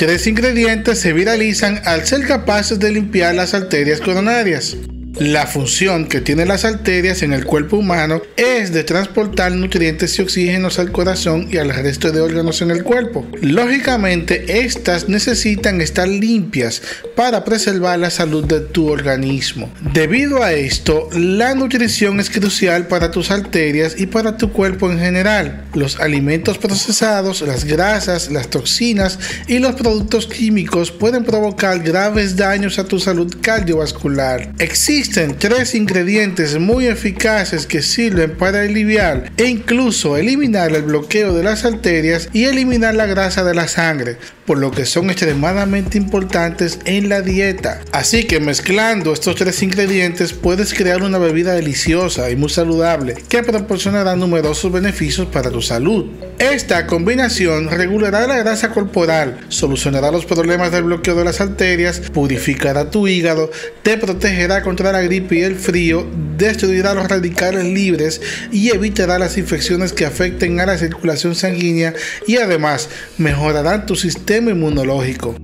Tres ingredientes se viralizan al ser capaces de limpiar las arterias coronarias. La función que tienen las arterias en el cuerpo humano es de transportar nutrientes y oxígenos al corazón y al resto de órganos en el cuerpo. Lógicamente, estas necesitan estar limpias para preservar la salud de tu organismo. Debido a esto, la nutrición es crucial para tus arterias y para tu cuerpo en general. Los alimentos procesados, las grasas, las toxinas y los productos químicos pueden provocar graves daños a tu salud cardiovascular. Existen tres ingredientes muy eficaces que sirven para aliviar e incluso eliminar el bloqueo de las arterias y eliminar la grasa de la sangre, por lo que son extremadamente importantes en la dieta. Así que mezclando estos tres ingredientes puedes crear una bebida deliciosa y muy saludable que proporcionará numerosos beneficios para tu salud. Esta combinación regulará la grasa corporal, solucionará los problemas del bloqueo de las arterias, purificará tu hígado, te protegerá contra la gripe y el frío, destruirá los radicales libres y evitará las infecciones que afecten a la circulación sanguínea y además mejorará tu sistema inmunológico.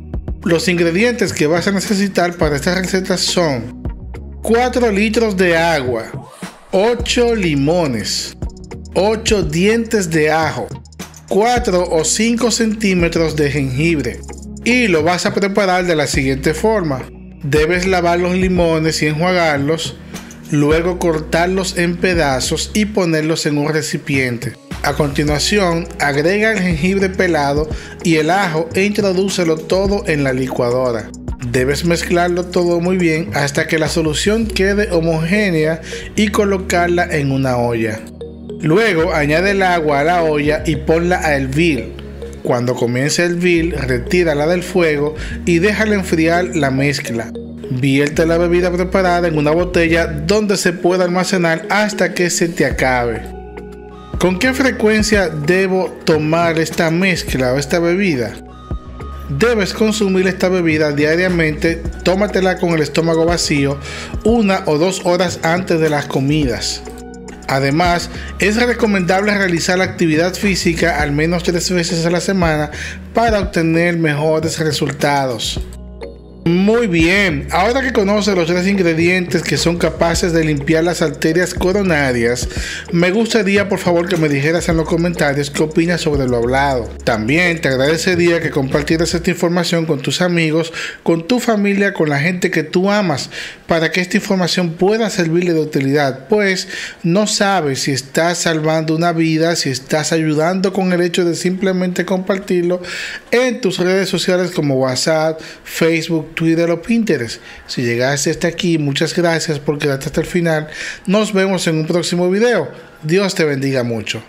Los ingredientes que vas a necesitar para esta receta son 4 litros de agua, 8 limones, 8 dientes de ajo, 4 o 5 centímetros de jengibre. Y lo vas a preparar de la siguiente forma. Debes lavar los limones y enjuagarlos, luego cortarlos en pedazos y ponerlos en un recipiente. A continuación, agrega el jengibre pelado y el ajo e introdúcelo todo en la licuadora. Debes mezclarlo todo muy bien hasta que la solución quede homogénea y colocarla en una olla. Luego añade el agua a la olla y ponla a hervir. Cuando comience el hervir, retírala del fuego y déjala enfriar la mezcla. Vierte la bebida preparada en una botella donde se pueda almacenar hasta que se te acabe. ¿Con qué frecuencia debo tomar esta mezcla o esta bebida? Debes consumir esta bebida diariamente, tómatela con el estómago vacío una o dos horas antes de las comidas. Además, es recomendable realizar la actividad física al menos tres veces a la semana para obtener mejores resultados. Muy bien, ahora que conoces los tres ingredientes que son capaces de limpiar las arterias coronarias, me gustaría por favor que me dijeras en los comentarios qué opinas sobre lo hablado. También te agradecería que compartieras esta información con tus amigos, con tu familia, con la gente que tú amas, para que esta información pueda servirle de utilidad, pues no sabes si estás salvando una vida, si estás ayudando con el hecho de simplemente compartirlo en tus redes sociales como WhatsApp, Facebook, Twitter o Pinterest. Si llegaste hasta aquí, muchas gracias por quedarte hasta el final. Nos vemos en un próximo video. Dios te bendiga mucho.